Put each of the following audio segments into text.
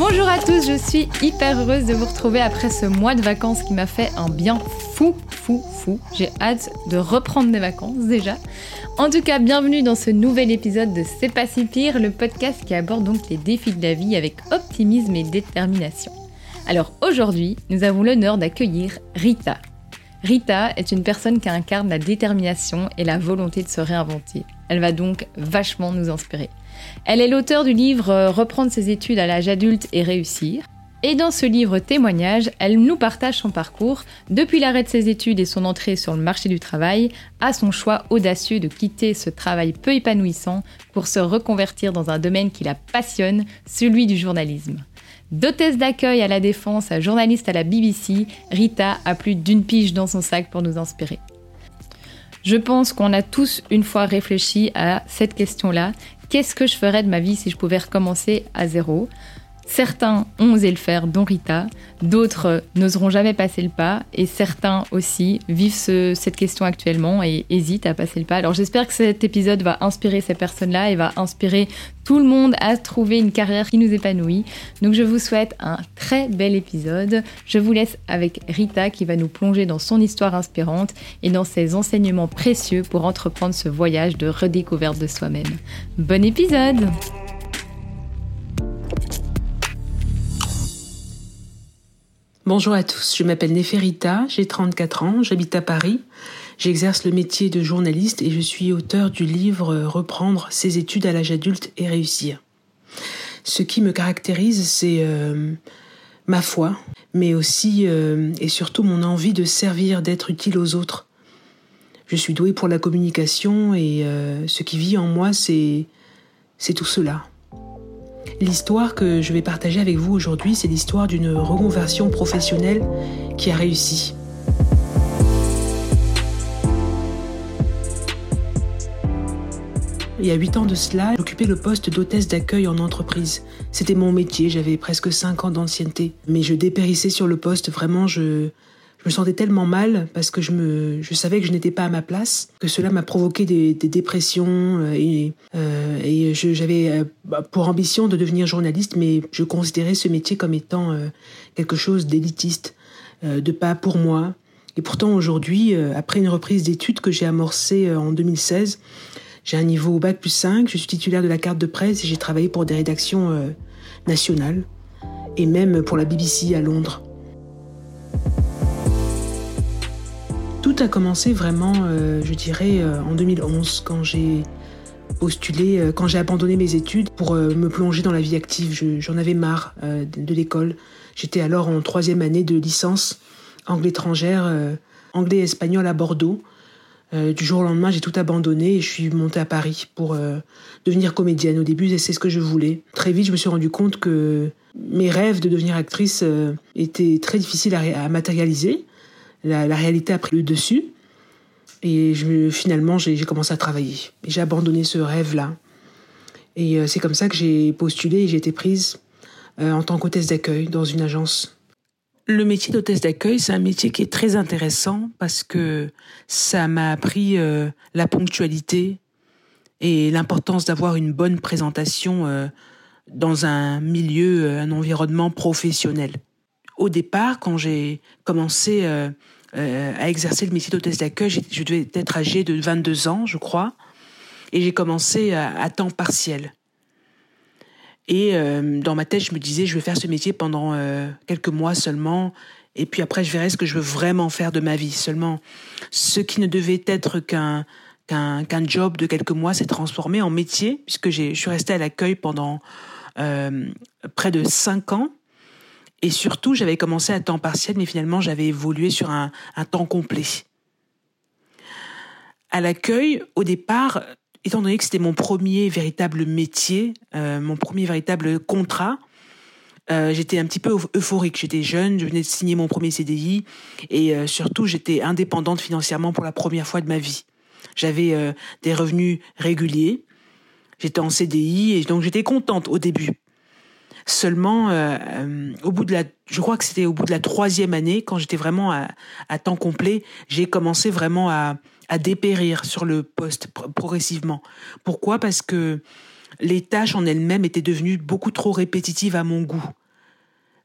Bonjour à tous, je suis hyper heureuse de vous retrouver après ce mois de vacances qui m'a fait un bien fou, fou, fou. J'ai hâte de reprendre mes vacances déjà. En tout cas, bienvenue dans ce nouvel épisode de C'est pas si pire, le podcast qui aborde donc les défis de la vie avec optimisme et détermination. Alors aujourd'hui, nous avons l'honneur d'accueillir Rita. Rita est une personne qui incarne la détermination et la volonté de se réinventer. Elle va donc vachement nous inspirer. Elle est l'auteur du livre euh, Reprendre ses études à l'âge adulte et réussir. Et dans ce livre témoignage, elle nous partage son parcours, depuis l'arrêt de ses études et son entrée sur le marché du travail, à son choix audacieux de quitter ce travail peu épanouissant pour se reconvertir dans un domaine qui la passionne, celui du journalisme. D'hôtesse d'accueil à la défense à journaliste à la BBC, Rita a plus d'une pige dans son sac pour nous inspirer. Je pense qu'on a tous une fois réfléchi à cette question-là qu'est-ce que je ferais de ma vie si je pouvais recommencer à zéro? Certains ont osé le faire, dont Rita, d'autres n'oseront jamais passer le pas, et certains aussi vivent cette question actuellement et hésitent à passer le pas. Alors j'espère que cet épisode va inspirer ces personnes-là et va inspirer tout le monde à trouver une carrière qui nous épanouit. Donc je vous souhaite un très bel épisode. Je vous laisse avec Rita qui va nous plonger dans son histoire inspirante et dans ses enseignements précieux pour entreprendre ce voyage de redécouverte de soi-même. Bon épisode Bonjour à tous, je m'appelle Neferita, j'ai 34 ans, j'habite à Paris, j'exerce le métier de journaliste et je suis auteur du livre Reprendre ses études à l'âge adulte et réussir. Ce qui me caractérise, c'est euh, ma foi, mais aussi euh, et surtout mon envie de servir, d'être utile aux autres. Je suis douée pour la communication et euh, ce qui vit en moi, c'est c'est tout cela. L'histoire que je vais partager avec vous aujourd'hui, c'est l'histoire d'une reconversion professionnelle qui a réussi. Il y a huit ans de cela, j'occupais le poste d'hôtesse d'accueil en entreprise. C'était mon métier, j'avais presque cinq ans d'ancienneté. Mais je dépérissais sur le poste, vraiment, je, je me sentais tellement mal parce que je me, je savais que je n'étais pas à ma place, que cela m'a provoqué des, dépressions euh, et, euh, j'avais euh, bah, pour ambition de devenir journaliste, mais je considérais ce métier comme étant quelque chose d'élitiste, de pas pour moi. Et pourtant aujourd'hui, après une reprise d'études que j'ai amorcée en 2016, j'ai un niveau bac plus 5, je suis titulaire de la carte de presse et j'ai travaillé pour des rédactions nationales et même pour la BBC à Londres. A commencé vraiment, euh, je dirais, euh, en 2011, quand j'ai postulé, euh, quand j'ai abandonné mes études pour me plonger dans la vie active. J'en avais marre de, l'école. J'étais alors en troisième année de licence anglais étrangère, anglais et espagnol à Bordeaux. du jour au lendemain, j'ai tout abandonné et je suis montée à Paris pour devenir comédienne. Au début, c'est ce que je voulais. Très vite, je me suis rendu compte que mes rêves de devenir actrice étaient très difficiles à matérialiser la, réalité a pris le dessus. Et finalement, j'ai commencé à travailler. J'ai abandonné ce rêve-là. Et euh, c'est comme ça que j'ai postulé et j'ai été prise euh, en tant qu'hôtesse d'accueil dans une agence. Le métier d'hôtesse d'accueil, c'est un métier qui est très intéressant parce que ça m'a appris euh, la ponctualité et l'importance d'avoir une bonne présentation dans un milieu, un environnement professionnel au départ, quand j'ai commencé euh, euh, à exercer le métier d'hôtesse d'accueil, je devais être âgée de 22 ans, je crois, et j'ai commencé à, temps partiel. Et euh, dans ma tête, je me disais, je vais faire ce métier pendant quelques mois seulement, Et puis après, je verrai ce que je veux vraiment faire de ma vie. Seulement, ce qui ne devait être qu'un job de quelques mois s'est transformé en métier, puisque je suis restée à l'accueil pendant près de cinq ans. Et surtout, j'avais commencé à temps partiel, mais finalement, j'avais évolué sur un, un temps complet. À l'accueil, au départ, étant donné que c'était mon premier véritable métier, euh, mon premier véritable contrat, euh, j'étais un petit peu euphorique. J'étais jeune, je venais de signer mon premier CDI et euh, surtout j'étais indépendante financièrement pour la première fois de ma vie. J'avais euh, des revenus réguliers, j'étais en CDI et donc j'étais contente au début. Seulement, au bout de la, je crois que c'était au bout de la troisième année, quand j'étais vraiment à, temps complet, j'ai commencé vraiment à, dépérir sur le poste progressivement. Pourquoi? Parce que les tâches en elles-mêmes étaient devenues beaucoup trop répétitives à mon goût.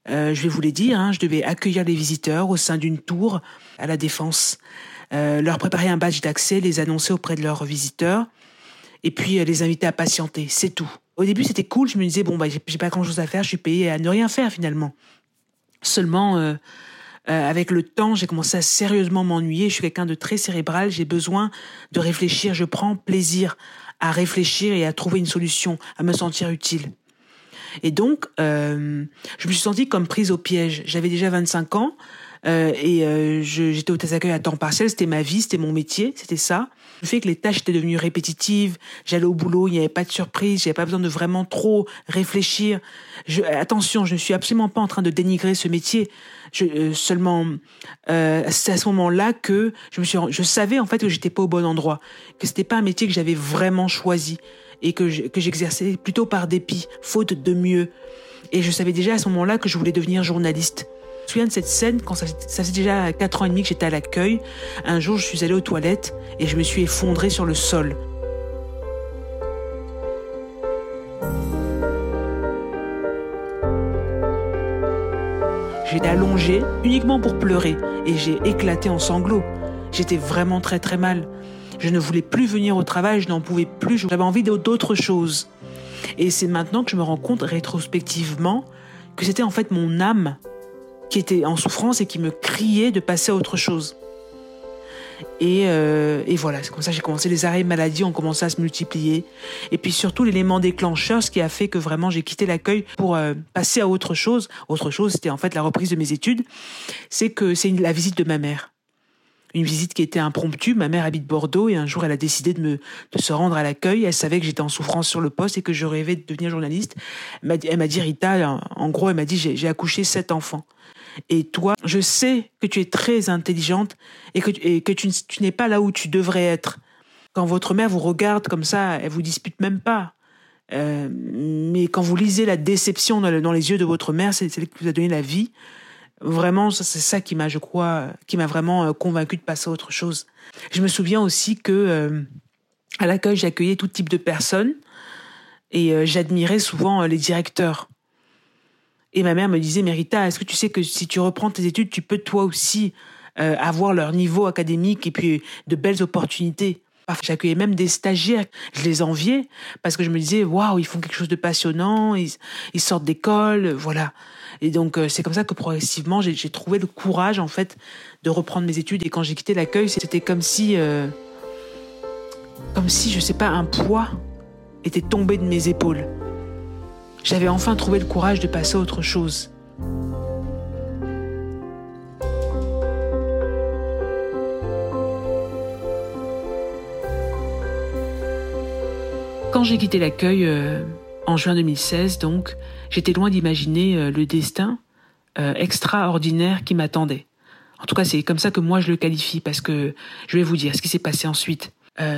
Euh, je vais vous les dire, hein, je devais accueillir les visiteurs au sein d'une tour à la Défense, euh, leur préparer un badge d'accès, les annoncer auprès de leurs visiteurs, et puis euh, les inviter à patienter. C'est tout. Au début, c'était cool. Je me disais bon bah j'ai pas grand chose à faire, je suis payé à ne rien faire finalement. Seulement, avec le temps, j'ai commencé à sérieusement m'ennuyer. Je suis quelqu'un de très cérébral. J'ai besoin de réfléchir. Je prends plaisir à réfléchir et à trouver une solution, à me sentir utile. Et donc, euh, je me suis sentie comme prise au piège. J'avais déjà 25 ans euh, et euh, j'étais au d'accueil à temps partiel. C'était ma vie, c'était mon métier, c'était ça. Le fait que les tâches étaient devenues répétitives, j'allais au boulot, il n'y avait pas de surprise, j'avais pas besoin de vraiment trop réfléchir. Je, attention, je ne suis absolument pas en train de dénigrer ce métier. Je, euh, seulement, euh, c'est à ce moment-là que je me suis, je savais en fait que j'étais pas au bon endroit, que c'était pas un métier que j'avais vraiment choisi et que j'exerçais plutôt par dépit, faute de mieux. Et je savais déjà à ce moment-là que je voulais devenir journaliste. Me souviens de cette scène quand ça, ça faisait déjà quatre ans et demi que j'étais à l'accueil. Un jour, je suis allée aux toilettes et je me suis effondrée sur le sol. J'étais allongée uniquement pour pleurer et j'ai éclaté en sanglots. J'étais vraiment très très mal. Je ne voulais plus venir au travail, je n'en pouvais plus, j'avais envie d'autre chose. Et c'est maintenant que je me rends compte rétrospectivement que c'était en fait mon âme qui était en souffrance et qui me criait de passer à autre chose. Et, euh, et voilà, c'est comme ça que j'ai commencé. Les arrêts maladie ont commencé à se multiplier. Et puis surtout l'élément déclencheur, ce qui a fait que vraiment j'ai quitté l'accueil pour euh, passer à autre chose. Autre chose, c'était en fait la reprise de mes études. C'est que c'est la visite de ma mère une visite qui était impromptue. Ma mère habite Bordeaux et un jour elle a décidé de me de se rendre à l'accueil. Elle savait que j'étais en souffrance sur le poste et que je rêvais de devenir journaliste. Elle m'a dit Rita, en gros, elle m'a dit j'ai accouché sept enfants. Et toi, je sais que tu es très intelligente et que, tu, n'es pas là où tu devrais être. Quand votre mère vous regarde comme ça, elle vous dispute même pas. Euh, mais quand vous lisez la déception dans, les yeux de votre mère, c'est celle qui vous a donné la vie. Vraiment, c'est ça qui m'a, je crois, qui m'a vraiment euh, convaincu de passer à autre chose. Je me souviens aussi que euh, à l'accueil, j'accueillais tout type de personnes et j'admirais souvent les directeurs. Et ma mère me disait, Mérita, est-ce que tu sais que si tu reprends tes études, tu peux toi aussi avoir leur niveau académique et puis de belles opportunités J'accueillais même des stagiaires, je les enviais parce que je me disais waouh, ils font quelque chose de passionnant, ils, sortent d'école, voilà. Et donc euh, c'est comme ça que progressivement j'ai trouvé le courage en fait de reprendre mes études et quand j'ai quitté l'accueil, c'était comme si euh, comme si je sais pas un poids était tombé de mes épaules. J'avais enfin trouvé le courage de passer à autre chose. Quand j'ai quitté l'accueil euh, en juin 2016, donc, j'étais loin d'imaginer euh, le destin euh, extraordinaire qui m'attendait. En tout cas, c'est comme ça que moi je le qualifie, parce que je vais vous dire ce qui s'est passé ensuite.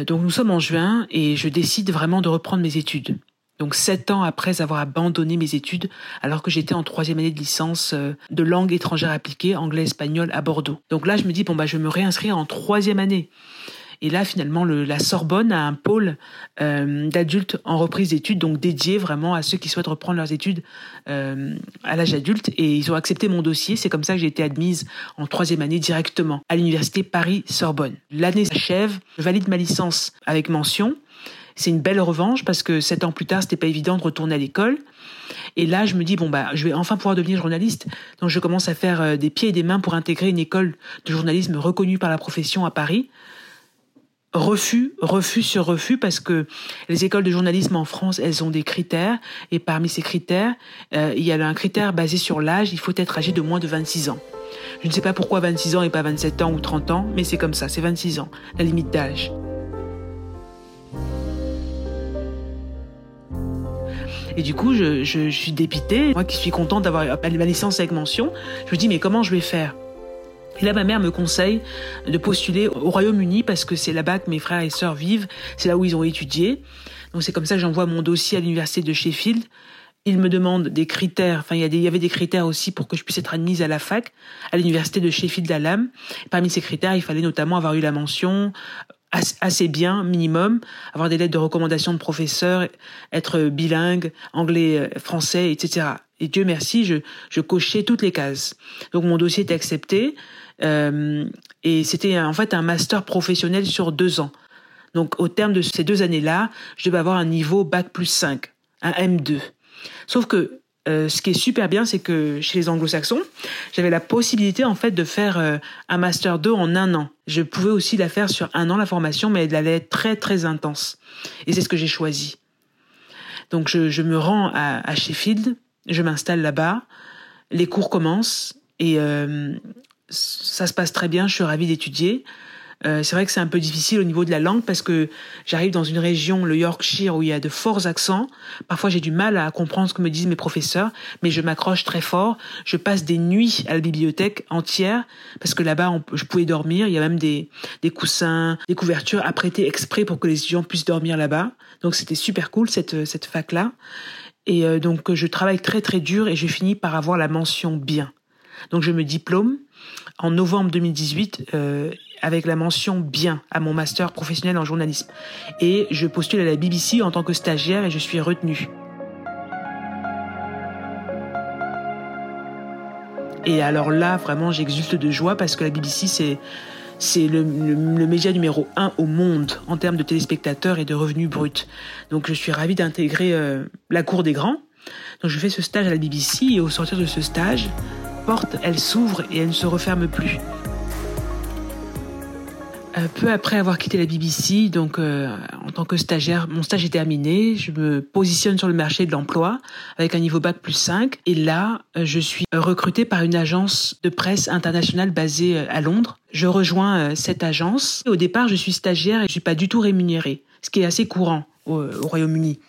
donc nous sommes en juin et je décide vraiment de reprendre mes études. Donc sept ans après avoir abandonné mes études, alors que j'étais en troisième année de licence de langue étrangère appliquée, anglais-espagnol à Bordeaux. Donc là, je me dis bon bah je vais me réinscrire en troisième année. Et là, finalement, le, la Sorbonne a un pôle euh, d'adultes en reprise d'études, donc dédié vraiment à ceux qui souhaitent reprendre leurs études euh, à l'âge adulte. Et ils ont accepté mon dossier. C'est comme ça que j'ai été admise en troisième année directement à l'université Paris-Sorbonne. L'année s'achève, je valide ma licence avec mention. C'est une belle revanche parce que sept ans plus tard, c'était pas évident de retourner à l'école. Et là, je me dis bon bah, je vais enfin pouvoir devenir journaliste. Donc je commence à faire euh, des pieds et des mains pour intégrer une école de journalisme reconnue par la profession à Paris. Refus, refus sur refus, parce que les écoles de journalisme en France, elles ont des critères, et parmi ces critères, euh, il y a un critère basé sur l'âge, il faut être âgé de moins de 26 ans. Je ne sais pas pourquoi 26 ans et pas 27 ans ou 30 ans, mais c'est comme ça, c'est 26 ans, la limite d'âge. Et du coup, je, je, suis dépitée. Moi qui suis contente d'avoir ma licence avec mention, je me dis, mais comment je vais faire? Et là, ma mère me conseille de postuler au Royaume-Uni parce que c'est là-bas que mes frères et sœurs vivent, c'est là où ils ont étudié. Donc c'est comme ça que j'envoie mon dossier à l'université de Sheffield. Ils me demandent des critères, enfin il y, avait des critères aussi pour que je puisse être admise à la fac, à l'université de Sheffield d'Alam. Parmi ces critères, il fallait notamment avoir eu la mention assez bien, minimum, avoir des lettres de recommandation de professeurs, être bilingue, anglais, euh, français, etc. Et Dieu merci, je, je cochais toutes les cases. Donc mon dossier était accepté. Euh, et c'était en fait un master professionnel sur deux ans. Donc au terme de ces deux années-là, je devais avoir un niveau bac plus 5, un M2. Sauf que euh, ce qui est super bien, c'est que chez les anglo-saxons, j'avais la possibilité en fait de faire euh, un master 2 en un an. Je pouvais aussi la faire sur un an la formation, mais elle allait être très très intense. Et c'est ce que j'ai choisi. Donc je, me rends à, à Sheffield, je m'installe là-bas, les cours commencent et euh, ça se passe très bien, je suis ravie d'étudier. Euh, c'est vrai que c'est un peu difficile au niveau de la langue parce que j'arrive dans une région, le Yorkshire, où il y a de forts accents. Parfois, j'ai du mal à comprendre ce que me disent mes professeurs, mais je m'accroche très fort. Je passe des nuits à la bibliothèque entière parce que là-bas, je pouvais dormir. Il y a même des, des coussins, des couvertures apprêtées exprès pour que les étudiants puissent dormir là-bas. Donc, c'était super cool cette cette fac-là. Et euh, donc, je travaille très très dur et je finis par avoir la mention bien. Donc, je me diplôme en novembre 2018 euh, avec la mention bien à mon master professionnel en journalisme. Et je postule à la BBC en tant que stagiaire et je suis retenue. Et alors là, vraiment, j'exulte de joie parce que la BBC, c'est c'est le, média numéro un au monde en termes de téléspectateurs et de revenus bruts. Donc je suis ravie d'intégrer euh, la cour des grands. Donc je fais ce stage à la BBC et au sortir de ce stage, elle s'ouvre et elle ne se referme plus. Euh, peu après avoir quitté la BBC, donc euh, en tant que stagiaire, mon stage est terminé. Je me positionne sur le marché de l'emploi avec un niveau bac plus 5. Et là, euh, je suis recrutée par une agence de presse internationale basée à Londres. Je rejoins cette agence. Au départ, je suis stagiaire et je suis pas du tout rémunérée, ce qui est assez courant au, au Royaume-Uni.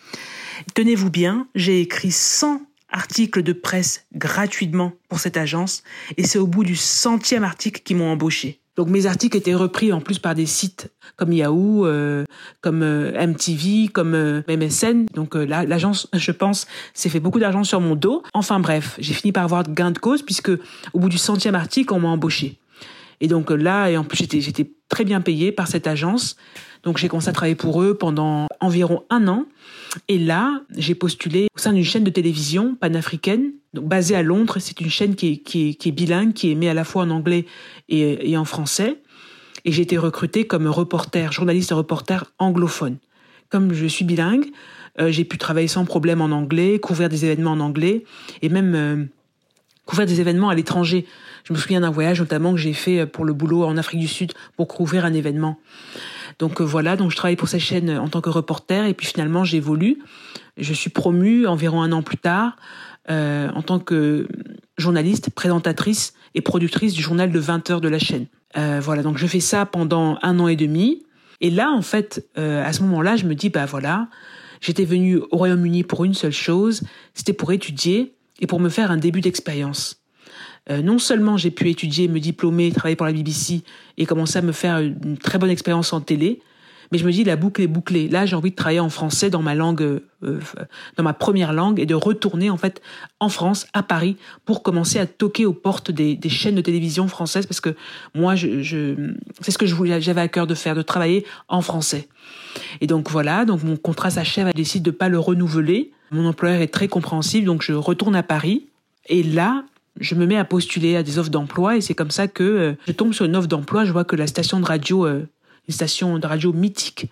Tenez-vous bien, j'ai écrit 100 articles de presse gratuitement pour cette agence et c'est au bout du centième article qu'ils m'ont embauché. Donc mes articles étaient repris en plus par des sites comme Yahoo, euh, comme euh, MTV, comme euh, MSN. Donc l'agence, je pense, s'est fait beaucoup d'argent sur mon dos. Enfin bref, j'ai fini par avoir gain de cause puisque au bout du centième article, on m'a embauché. Et donc là, et en plus j'étais très bien payé par cette agence. Donc j'ai commencé à travailler pour eux pendant environ un an. Et là, j'ai postulé au sein d'une chaîne de télévision panafricaine, basée à Londres. C'est une chaîne qui est, bilingue, qui est à la fois en anglais et, en français. Et j'ai été recrutée comme reporter, journaliste et reporter anglophone. Comme je suis bilingue, euh, j'ai pu travailler sans problème en anglais, couvrir des événements en anglais et même euh, couvrir des événements à l'étranger. Je me souviens d'un voyage notamment que j'ai fait pour le boulot en Afrique du Sud pour couvrir un événement. Donc euh, voilà, donc je travaille pour cette chaîne en tant que reporter et puis finalement j'évolue. Je suis promue environ un an plus tard euh, en tant que journaliste, présentatrice et productrice du journal de 20 heures de la chaîne. Euh, voilà, donc je fais ça pendant un an et demi. Et là, en fait, euh, à ce moment-là, je me dis, bah voilà, j'étais venue au Royaume-Uni pour une seule chose, c'était pour étudier et pour me faire un début d'expérience. Euh, non seulement j'ai pu étudier, me diplômer, travailler pour la BBC et commencer à me faire une très bonne expérience en télé, mais je me dis la boucle est bouclée. Là, j'ai envie de travailler en français dans ma langue, euh, dans ma première langue, et de retourner en fait en France, à Paris, pour commencer à toquer aux portes des, chaînes de télévision françaises, parce que moi, c'est ce que j'avais à cœur de faire, de travailler en français. Et donc voilà, donc mon contrat s'achève, elle décide de pas le renouveler. Mon employeur est très compréhensif, donc je retourne à Paris. Et là, je me mets à postuler à des offres d'emploi et c'est comme ça que euh, je tombe sur une offre d'emploi. Je vois que la station de radio, euh, une station de radio mythique,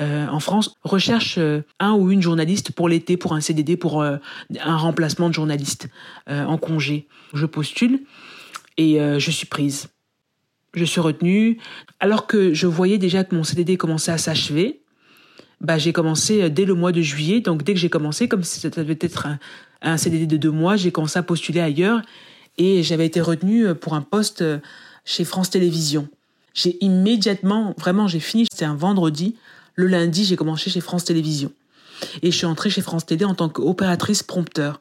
euh, en France recherche euh, un ou une journaliste pour l'été, pour un CDD, pour un remplacement de journaliste en congé. Je postule et je suis prise. Je suis retenue. Alors que je voyais déjà que mon CDD commençait à s'achever, bah, j'ai commencé dès le mois de juillet. Donc dès que j'ai commencé, comme ça devait être un, un CDD de deux mois, j'ai commencé à postuler ailleurs et j'avais été retenue pour un poste chez France Télévisions. J'ai immédiatement, vraiment, j'ai fini, c'était un vendredi. Le lundi, j'ai commencé chez France Télévisions. Et je suis entrée chez France Télé en tant qu'opératrice prompteur.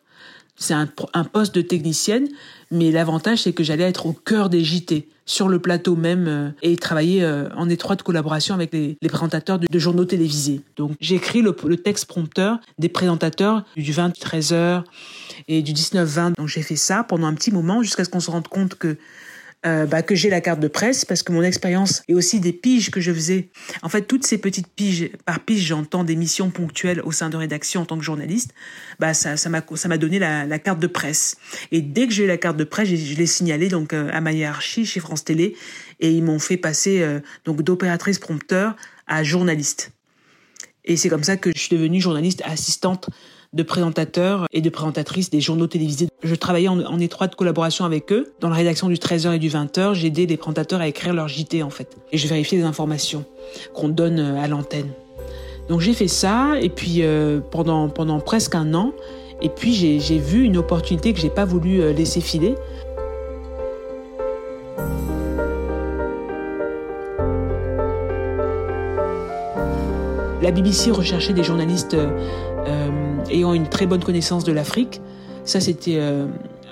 C'est un, poste de technicienne, mais l'avantage, c'est que j'allais être au cœur des JT, sur le plateau même, euh, et travailler euh, en étroite collaboration avec les, présentateurs de, journaux télévisés. Donc, j'ai écrit le, le, texte prompteur des présentateurs du 20-13h et du 19-20. Donc, j'ai fait ça pendant un petit moment, jusqu'à ce qu'on se rende compte que euh, bah, que j'ai la carte de presse parce que mon expérience et aussi des piges que je faisais. En fait, toutes ces petites piges, par pige, j'entends des missions ponctuelles au sein de rédaction en tant que journaliste. Bah, ça, ça m'a, ça m'a donné la, carte de presse. Et dès que j'ai eu la carte de presse, je l'ai signalé donc euh, à ma hiérarchie chez France Télé et ils m'ont fait passer euh, donc d'opératrice prompteur à journaliste. Et c'est comme ça que je suis devenue journaliste assistante de présentateurs et de présentatrices des journaux télévisés. Je travaillais en, étroite collaboration avec eux. Dans la rédaction du 13h et du 20h, j'aidais les présentateurs à écrire leur JT en fait. Et je vérifiais les informations qu'on donne euh, à l'antenne. Donc j'ai fait ça et puis euh, pendant, presque un an. Et puis j'ai vu une opportunité que j'ai pas voulu euh, laisser filer. La BBC recherchait des journalistes ayant une très bonne connaissance de l'Afrique. Ça, c'était euh,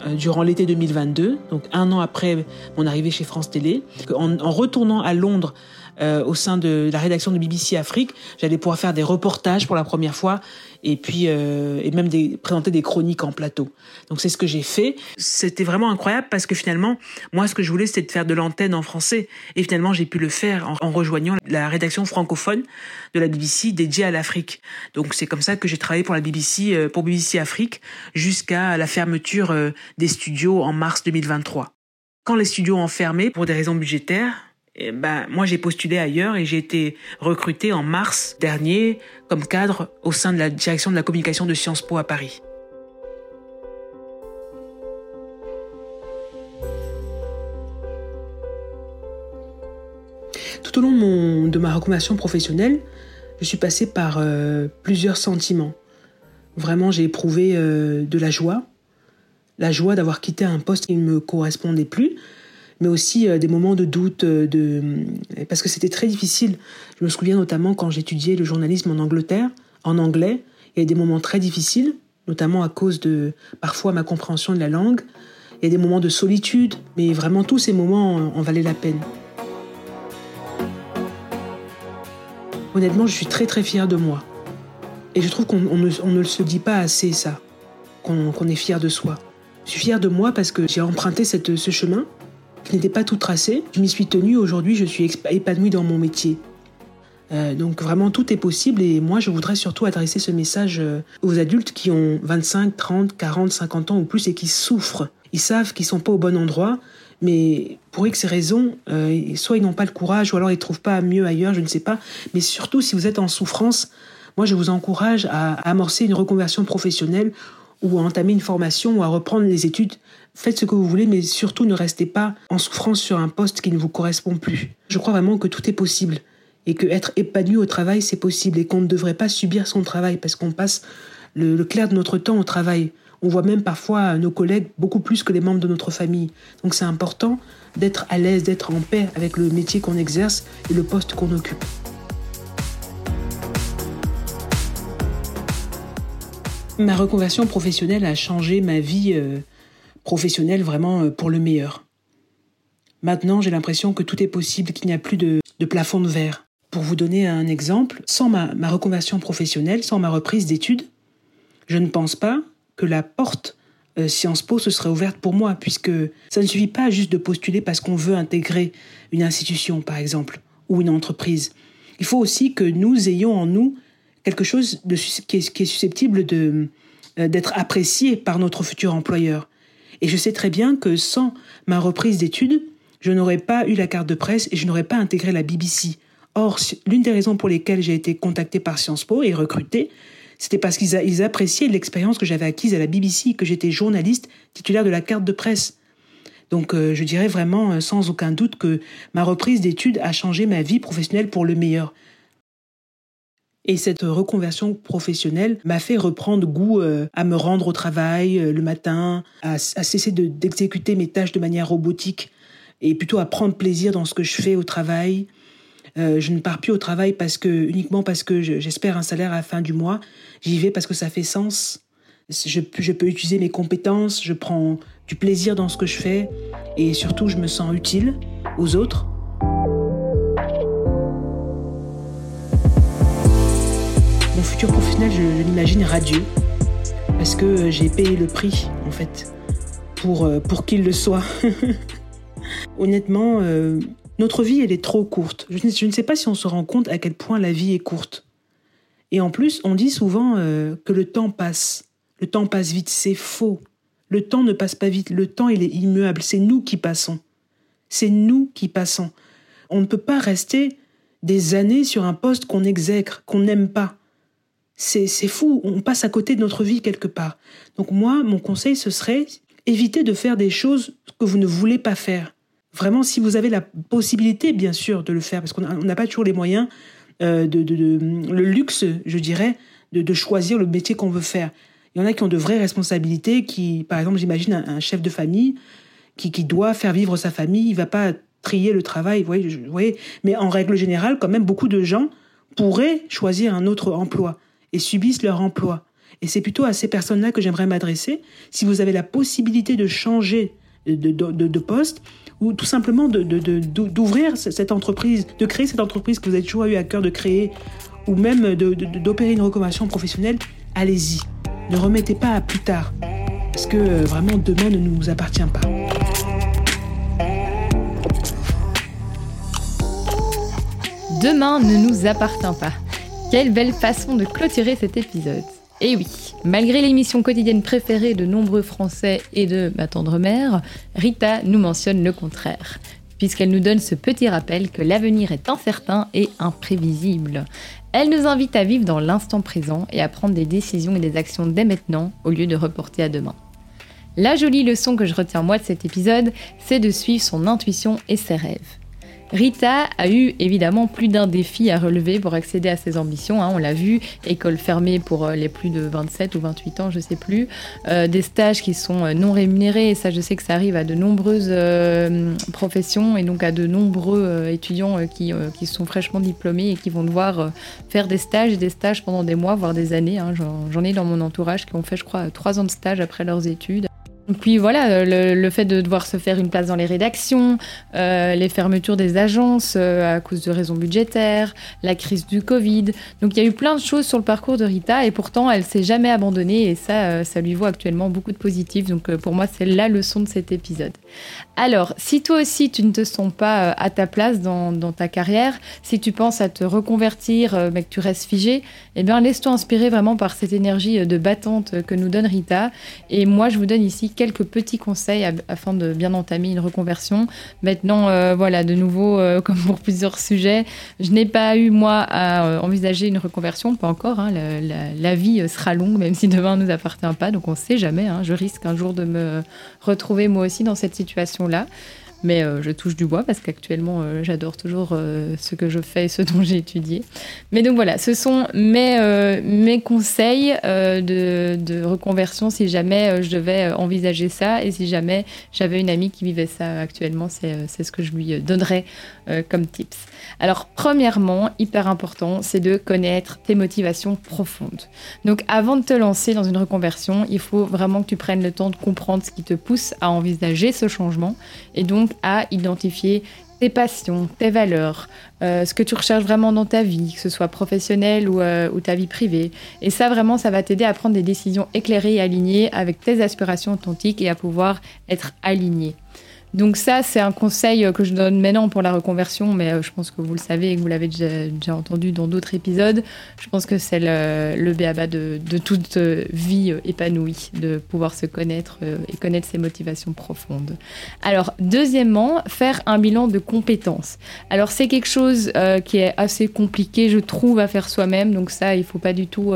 euh, durant l'été 2022, donc un an après mon arrivée chez France Télé. En, en retournant à Londres euh, au sein de la rédaction de BBC Afrique. J'allais pouvoir faire des reportages pour la première fois et puis euh, et même des, présenter des chroniques en plateau. Donc c'est ce que j'ai fait. C'était vraiment incroyable parce que finalement, moi ce que je voulais c'était de faire de l'antenne en français et finalement j'ai pu le faire en, en, rejoignant la rédaction francophone de la BBC dédiée à l'Afrique. Donc c'est comme ça que j'ai travaillé pour la BBC euh, pour BBC Afrique jusqu'à la fermeture euh, des studios en mars 2023. Quand les studios ont fermé pour des raisons budgétaires, ben, moi j'ai postulé ailleurs et j'ai été recruté en mars dernier comme cadre au sein de la direction de la communication de Sciences Po à Paris. Tout au long de, ma reconversion professionnelle, je suis passée par euh, plusieurs sentiments. Vraiment, j'ai éprouvé euh, de la joie, la joie d'avoir quitté un poste qui ne me correspondait plus, mais aussi euh, des moments de doute, euh, de... parce que c'était très difficile. Je me souviens notamment quand j'étudiais le journalisme en Angleterre, en anglais, il y a des moments très difficiles, notamment à cause de parfois ma compréhension de la langue. Il y a des moments de solitude, mais vraiment tous ces moments en valaient la peine. Honnêtement, je suis très très fière de moi. Et je trouve qu'on ne, on se dit pas assez ça, qu'on est fier de soi. Je suis fière de moi parce que j'ai emprunté ce chemin qui n'était pas tout tracé. Je m'y suis tenue. Aujourd'hui, je suis épanouie dans mon métier. Euh, donc vraiment tout est possible et moi je voudrais surtout adresser ce message euh, aux adultes qui ont 25, 30, 40, 50 ans ou plus et qui souffrent. Ils savent qu'ils sont pas au bon endroit, mais pour X raisons, euh, soit ils n'ont pas le courage ou alors ils trouvent pas mieux ailleurs, je ne sais pas. Mais surtout si vous êtes en souffrance, moi je vous encourage à amorcer une reconversion professionnelle ou à entamer une formation ou à reprendre les études. Faites ce que vous voulez, mais surtout ne restez pas en souffrance sur un poste qui ne vous correspond plus. Je crois vraiment que tout est possible et que être épanoui au travail, c'est possible et qu'on ne devrait pas subir son travail parce qu'on passe le, clair de notre temps au travail. On voit même parfois nos collègues beaucoup plus que les membres de notre famille. Donc c'est important d'être à l'aise, d'être en paix avec le métier qu'on exerce et le poste qu'on occupe. Ma reconversion professionnelle a changé ma vie euh, professionnelle vraiment euh, pour le meilleur. Maintenant, j'ai l'impression que tout est possible, qu'il n'y a plus de, plafond de verre. Pour vous donner un exemple, sans ma, reconversion professionnelle, sans ma reprise d'études, je ne pense pas que la porte euh, Sciences Po se serait ouverte pour moi, puisque ça ne suffit pas juste de postuler parce qu'on veut intégrer une institution, par exemple, ou une entreprise. Il faut aussi que nous ayons en nous quelque chose qui, est, susceptible euh, d'être apprécié par notre futur employeur. Et je sais très bien que sans ma reprise d'études, je n'aurais pas eu la carte de presse et je n'aurais pas intégré la BBC. Or, l'une des raisons pour lesquelles j'ai été contactée par Sciences Po et recrutée, c'était parce qu'ils appréciaient l'expérience que j'avais acquise à la BBC, que j'étais journaliste titulaire de la carte de presse. Donc euh, je dirais vraiment euh, sans aucun doute que ma reprise d'études a changé ma vie professionnelle pour le meilleur. Et cette reconversion professionnelle m'a fait reprendre goût euh, à me rendre au travail le matin, à, cesser d'exécuter mes tâches de manière robotique et plutôt à prendre plaisir dans ce que je fais au travail. je ne pars plus au travail parce que uniquement parce que j'espère un salaire à la fin du mois. J'y vais parce que ça fait sens. Je, je peux utiliser mes compétences, je prends du plaisir dans ce que je fais et surtout je me sens utile aux autres. Futur professionnel, je, l'imagine radieux parce que j'ai payé le prix en fait pour, euh, pour qu'il le soit. Honnêtement, euh, notre vie, elle est trop courte. Je ne, je sais pas si on se rend compte à quel point la vie est courte. Et en plus, on dit souvent euh, que le temps passe. Le temps passe vite, c'est faux. Le temps ne passe pas vite, le temps il est immuable, c'est nous qui passons. C'est nous qui passons. On ne peut pas rester des années sur un poste qu'on exècre, qu'on n'aime pas. C'est fou, on passe à côté de notre vie quelque part. Donc moi, mon conseil, ce serait éviter de faire des choses que vous ne voulez pas faire. Vraiment, si vous avez la possibilité, bien sûr, de le faire, parce qu'on n'a pas toujours les moyens, euh, de, le luxe, je dirais, de choisir le métier qu'on veut faire. Il y en a qui ont de vraies responsabilités, qui, par exemple, j'imagine un, chef de famille qui, doit faire vivre sa famille, il va pas trier le travail, vous voyez. Mais en règle générale, quand même, beaucoup de gens pourraient choisir un autre emploi et subissent leur emploi. Et c'est plutôt à ces personnes-là que j'aimerais m'adresser. Si vous avez la possibilité de changer de, poste, ou tout simplement d'ouvrir cette entreprise, de créer cette entreprise que vous avez toujours eu à cœur de créer, ou même d'opérer une reconversion professionnelle, allez-y. Ne remettez pas à plus tard, parce que euh, vraiment demain ne nous appartient pas. Demain ne nous appartient pas. Quelle belle façon de clôturer cet épisode. Et oui, malgré l'émission quotidienne préférée de nombreux Français et de ma tendre mère, Rita nous mentionne le contraire puisqu'elle nous donne ce petit rappel que l'avenir est incertain et imprévisible. Elle nous invite à vivre dans l'instant présent et à prendre des décisions et des actions dès maintenant au lieu de reporter à demain. La jolie leçon que je retiens moi de cet épisode, c'est de suivre son intuition et ses rêves. Rita a eu évidemment plus d'un défi à relever pour accéder à ses ambitions. Hein, on l'a vu, école fermée pour euh, les plus de 27 ou 28 ans, je sais plus. Euh, des stages qui sont euh, non rémunérés, et ça je sais que ça arrive à de nombreuses professions et donc à de nombreux étudiants qui, qui, sont fraîchement diplômés et qui vont devoir faire des stages et des stages pendant des mois, voire des années. Hein. J'en ai dans mon entourage qui ont fait, je crois, trois ans de stage après leurs études. Puis voilà, euh, le, fait de devoir se faire une place dans les rédactions, euh, les fermetures des agences euh, à cause de raisons budgétaires, la crise du Covid. Donc il y a eu plein de choses sur le parcours de Rita et pourtant elle s'est jamais abandonnée et ça, ça lui vaut actuellement beaucoup de positifs. Donc pour moi, c'est la leçon de cet épisode. Alors, si toi aussi tu ne te sens pas à ta place dans, dans ta carrière, si tu penses à te reconvertir mais que tu restes figé, eh bien laisse-toi inspirer vraiment par cette énergie de battante que nous donne Rita. Et moi, je vous donne ici quelques petits conseils afin de bien entamer une reconversion. Maintenant, euh, voilà, de nouveau, euh, comme pour plusieurs sujets, je n'ai pas eu, moi, à euh, envisager une reconversion, pas encore. Hein. la, vie sera longue, même si demain ne nous appartient pas, donc on ne sait jamais. Hein. je risque un jour de me retrouver moi aussi dans cette situation-là. Mais euh, je touche du bois parce qu'actuellement, euh, j'adore toujours euh, ce que je fais et ce dont j'ai étudié. Mais donc voilà, ce sont mes, mes conseils de, de, reconversion si jamais je devais envisager ça et si jamais j'avais une amie qui vivait ça actuellement, c'est ce que je lui donnerais comme tips. Alors, premièrement, hyper important, c'est de connaître tes motivations profondes. Donc, avant de te lancer dans une reconversion, il faut vraiment que tu prennes le temps de comprendre ce qui te pousse à envisager ce changement et donc à identifier tes passions, tes valeurs, euh, ce que tu recherches vraiment dans ta vie, que ce soit professionnelle ou, euh, ou ta vie privée. Et ça, vraiment, ça va t'aider à prendre des décisions éclairées et alignées avec tes aspirations authentiques et à pouvoir être aligné. Donc ça, c'est un conseil que je donne maintenant pour la reconversion, mais je pense que vous le savez et que vous l'avez déjà, entendu dans d'autres épisodes. Je pense que c'est le, le béaba de, de, toute vie épanouie, de pouvoir se connaître et connaître ses motivations profondes. Alors, deuxièmement, faire un bilan de compétences. Alors, c'est quelque chose qui est assez compliqué, je trouve, à faire soi-même. Donc ça, il ne faut pas du tout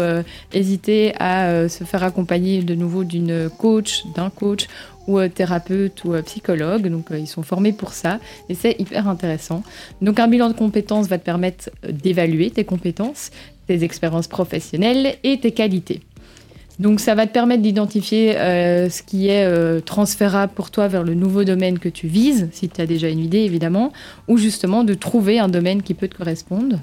hésiter à se faire accompagner de nouveau d'une coach, d'un coach ou euh, thérapeute ou euh, psychologue. Donc, euh, ils sont formés pour ça et c'est hyper intéressant. Donc, un bilan de compétences va te permettre d'évaluer tes compétences, tes expériences professionnelles et tes qualités. Donc, ça va te permettre d'identifier ce qui est transférable pour toi vers le nouveau domaine que tu vises, si tu as déjà une idée évidemment, ou justement de trouver un domaine qui peut te correspondre.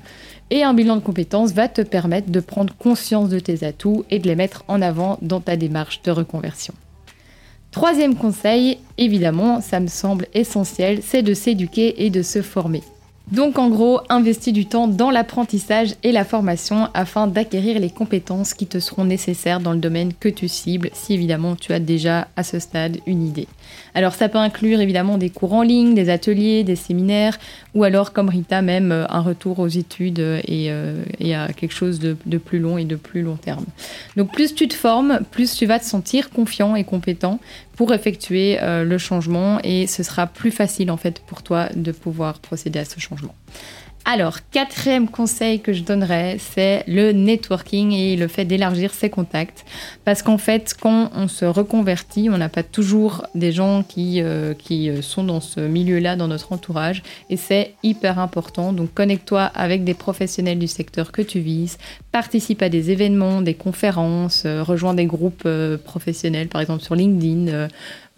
Et un bilan de compétences va te permettre de prendre conscience de tes atouts et de les mettre en avant dans ta démarche de reconversion. Troisième conseil, évidemment, ça me semble essentiel, c'est de s'éduquer et de se former. Donc en gros, investis du temps dans l'apprentissage et la formation afin d'acquérir les compétences qui te seront nécessaires dans le domaine que tu cibles, si évidemment tu as déjà à ce stade une idée. Alors ça peut inclure évidemment des cours en ligne, des ateliers, des séminaires, ou alors comme Rita même euh, un retour aux études et, euh, à quelque chose de, de, plus long et de plus long terme. Donc plus tu te formes, plus tu vas te sentir confiant et compétent pour effectuer euh, le changement et ce sera plus facile en fait pour toi de pouvoir procéder à ce changement. Alors, quatrième conseil que je donnerais, c'est le networking et le fait d'élargir ses contacts. Parce qu'en fait, quand on se reconvertit, on n'a pas toujours des gens qui, euh, qui euh, sont dans ce milieu-là, dans notre entourage. Et c'est hyper important. Donc, connecte-toi avec des professionnels du secteur que tu vises. Participe à des événements, des conférences, rejoins des groupes professionnels, par exemple sur LinkedIn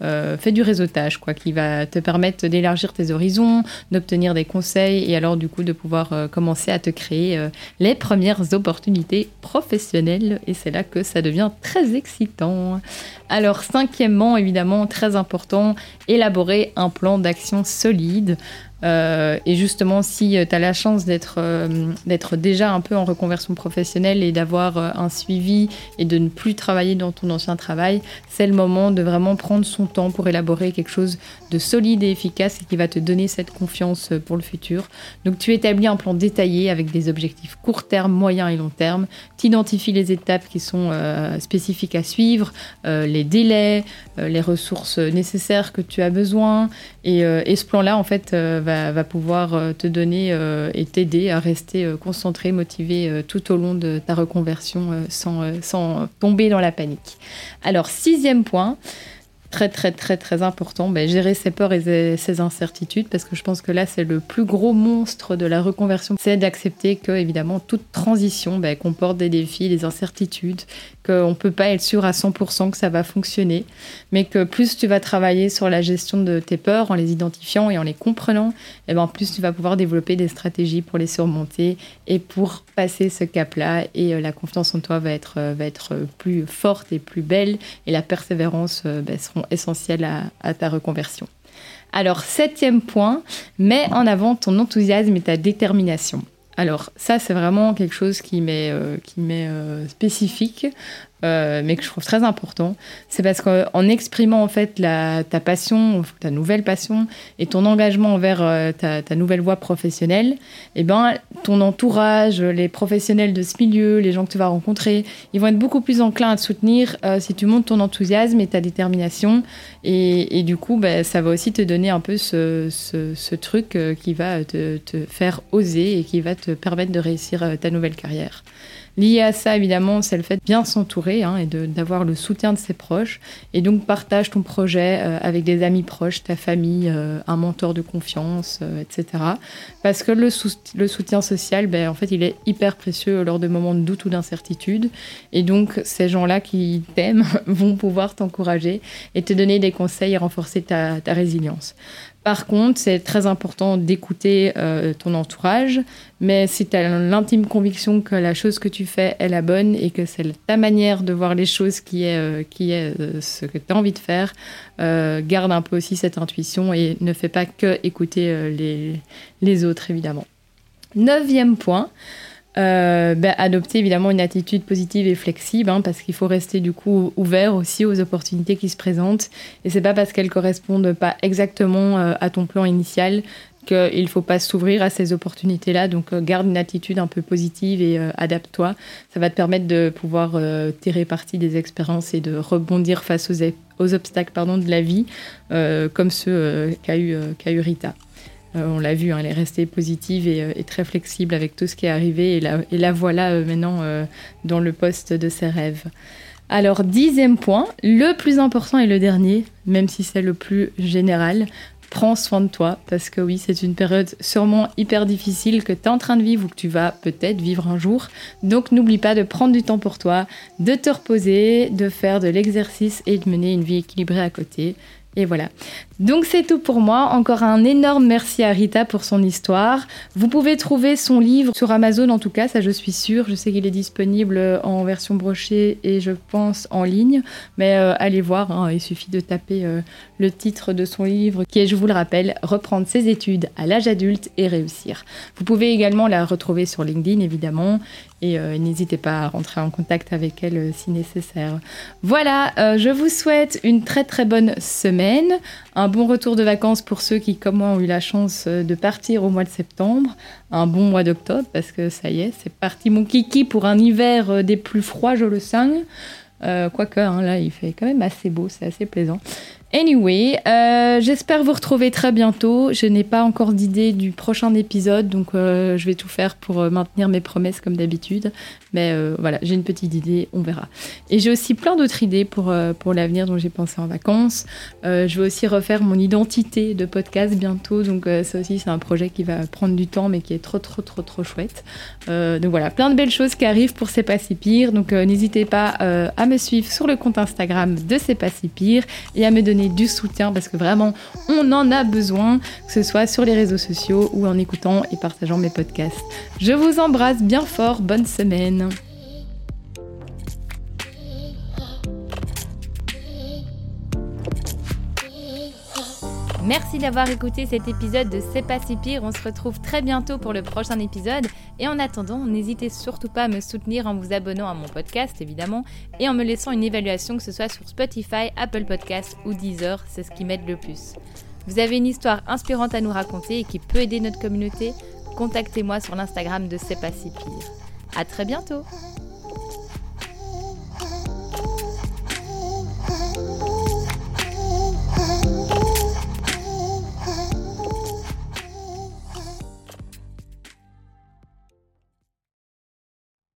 euh, fais du réseautage, quoi, qui va te permettre d'élargir tes horizons, d'obtenir des conseils et alors du coup de pouvoir euh, commencer à te créer euh, les premières opportunités professionnelles. Et c'est là que ça devient très excitant. Alors cinquièmement, évidemment, très important, élaborer un plan d'action solide. Euh, et justement, si euh, tu as la chance euh, d'être déjà un peu en reconversion professionnelle et d'avoir un suivi et de ne plus travailler dans ton ancien travail, c'est le moment de vraiment prendre son temps pour élaborer quelque chose de solide et efficace et qui va te donner cette confiance pour le futur. Donc tu établis un plan détaillé avec des objectifs court terme, moyen et long terme. Tu identifies les étapes qui sont spécifiques à suivre, les délais, les ressources nécessaires que tu as besoin. Et, et ce plan-là, en fait, va va, pouvoir euh, te donner euh, et t'aider à rester euh, concentré, motivé tout au long de ta reconversion sans, sans tomber dans la panique. Alors, sixième point, très très très très important, ben, gérer ses peurs et ses incertitudes, parce que je pense que là c'est le plus gros monstre de la reconversion, c'est d'accepter que évidemment toute transition ben, comporte des défis, des incertitudes, qu'on ne peut pas être sûr à 100% que ça va fonctionner, mais que plus tu vas travailler sur la gestion de tes peurs en les identifiant et en les comprenant, et eh ben plus tu vas pouvoir développer des stratégies pour les surmonter et pour passer ce cap-là. Et euh, la confiance en toi va être, euh, va être plus forte et plus belle, et la persévérance euh, ben, seront à, à ta reconversion. Alors, septième point, mets en avant ton enthousiasme et ta détermination. Alors ça, c'est vraiment quelque chose qui m'est euh, euh, spécifique euh, mais que je trouve très important, c'est parce qu'en exprimant en fait ta passion, ta nouvelle passion et ton engagement envers euh, ta, nouvelle voie professionnelle, eh ben ton entourage, les professionnels de ce milieu, les gens que tu vas rencontrer, ils vont être beaucoup plus enclins à te soutenir euh, si tu montes ton enthousiasme et ta détermination. Et, du coup, ben, ça va aussi te donner un peu ce, truc qui va te, faire oser et qui va te permettre de réussir ta nouvelle carrière. Lié à ça, évidemment, c'est le fait de bien s'entourer hein, et d'avoir le soutien de ses proches. Et donc, partage ton projet euh, avec des amis proches, ta famille, euh, un mentor de confiance, euh, etc. Parce que le, soutien social, ben, en fait, il est hyper précieux lors de moments de doute ou d'incertitude. Et donc, ces gens-là qui t'aiment vont pouvoir t'encourager et te donner des conseils et renforcer ta résilience. Par contre, c'est très important d'écouter euh, ton entourage, mais si tu as l'intime conviction que la chose que tu fais est la bonne et que c'est ta manière de voir les choses qui est, euh, euh, ce que tu as envie de faire, garde un peu aussi cette intuition et ne fais pas que écouter les autres, évidemment. Neuvième point, euh, ben, adopter évidemment une attitude positive et flexible, hein, parce qu'il faut rester du coup ouvert aussi aux opportunités qui se présentent. Et c'est pas parce qu'elles correspondent pas exactement euh, à ton plan initial qu'il faut pas s'ouvrir à ces opportunités-là. Donc, euh, garde une attitude un peu positive et adapte-toi. Ça va te permettre de pouvoir tirer parti des expériences et de rebondir face aux, aux obstacles pardon, de la vie, comme ceux qu'a eu, qu'a eu Rita. Euh, on l'a vu, hein, elle est restée positive euh, et, très flexible avec tout ce qui est arrivé. Et la, voilà euh, maintenant dans le poste de ses rêves. Alors, dixième point, le plus important et le dernier, même si c'est le plus général, prends soin de toi, parce que oui, c'est une période sûrement hyper difficile que tu es en train de vivre ou que tu vas peut-être vivre un jour. Donc n'oublie pas de prendre du temps pour toi, de te reposer, de faire de l'exercice et de mener une vie équilibrée à côté. Et voilà. Donc c'est tout pour moi. Encore un énorme merci à Rita pour son histoire. Vous pouvez trouver son livre sur Amazon en tout cas, ça je suis sûre. Je sais qu'il est disponible en version brochée et je pense en ligne. Mais euh, allez voir, hein. il suffit de taper euh, le titre de son livre qui est, je vous le rappelle, Reprendre ses études à l'âge adulte et réussir. Vous pouvez également la retrouver sur LinkedIn évidemment et euh, n'hésitez pas à rentrer en contact avec elle euh, si nécessaire. Voilà, euh, je vous souhaite une très très bonne semaine, un bon retour de vacances pour ceux qui, comme moi, ont eu la chance de partir au mois de septembre, un bon mois d'octobre parce que ça y est, c'est parti mon kiki pour un hiver des plus froids, je le sens. quoique, hein, là, il fait quand même assez beau, c'est assez plaisant. Anyway, euh, j'espère vous retrouver très bientôt. Je n'ai pas encore d'idée du prochain épisode, donc euh, je vais tout faire pour euh, maintenir mes promesses comme d'habitude. Mais voilà, j'ai une petite idée, on verra. Et j'ai aussi plein d'autres idées pour, pour l'avenir dont j'ai pensé en vacances. je vais aussi refaire mon identité de podcast bientôt, donc ça aussi c'est un projet qui va prendre du temps, mais qui est trop trop trop trop chouette. donc voilà, plein de belles choses qui arrivent pour C'est pas si pire. Donc n'hésitez pas à me suivre sur le compte Instagram de C'est pas si pire et à me du soutien parce que vraiment on en a besoin, que ce soit sur les réseaux sociaux ou en écoutant et partageant mes podcasts. Je vous embrasse bien fort, bonne semaine. Merci d'avoir écouté cet épisode de C'est pas si pire. On se retrouve très bientôt pour le prochain épisode. Et en attendant, n'hésitez surtout pas à me soutenir en vous abonnant à mon podcast, évidemment, et en me laissant une évaluation, que ce soit sur Spotify, Apple Podcasts ou Deezer. C'est ce qui m'aide le plus. Vous avez une histoire inspirante à nous raconter et qui peut aider notre communauté? Contactez-moi sur l'Instagram de C'est pas si pire. À très bientôt!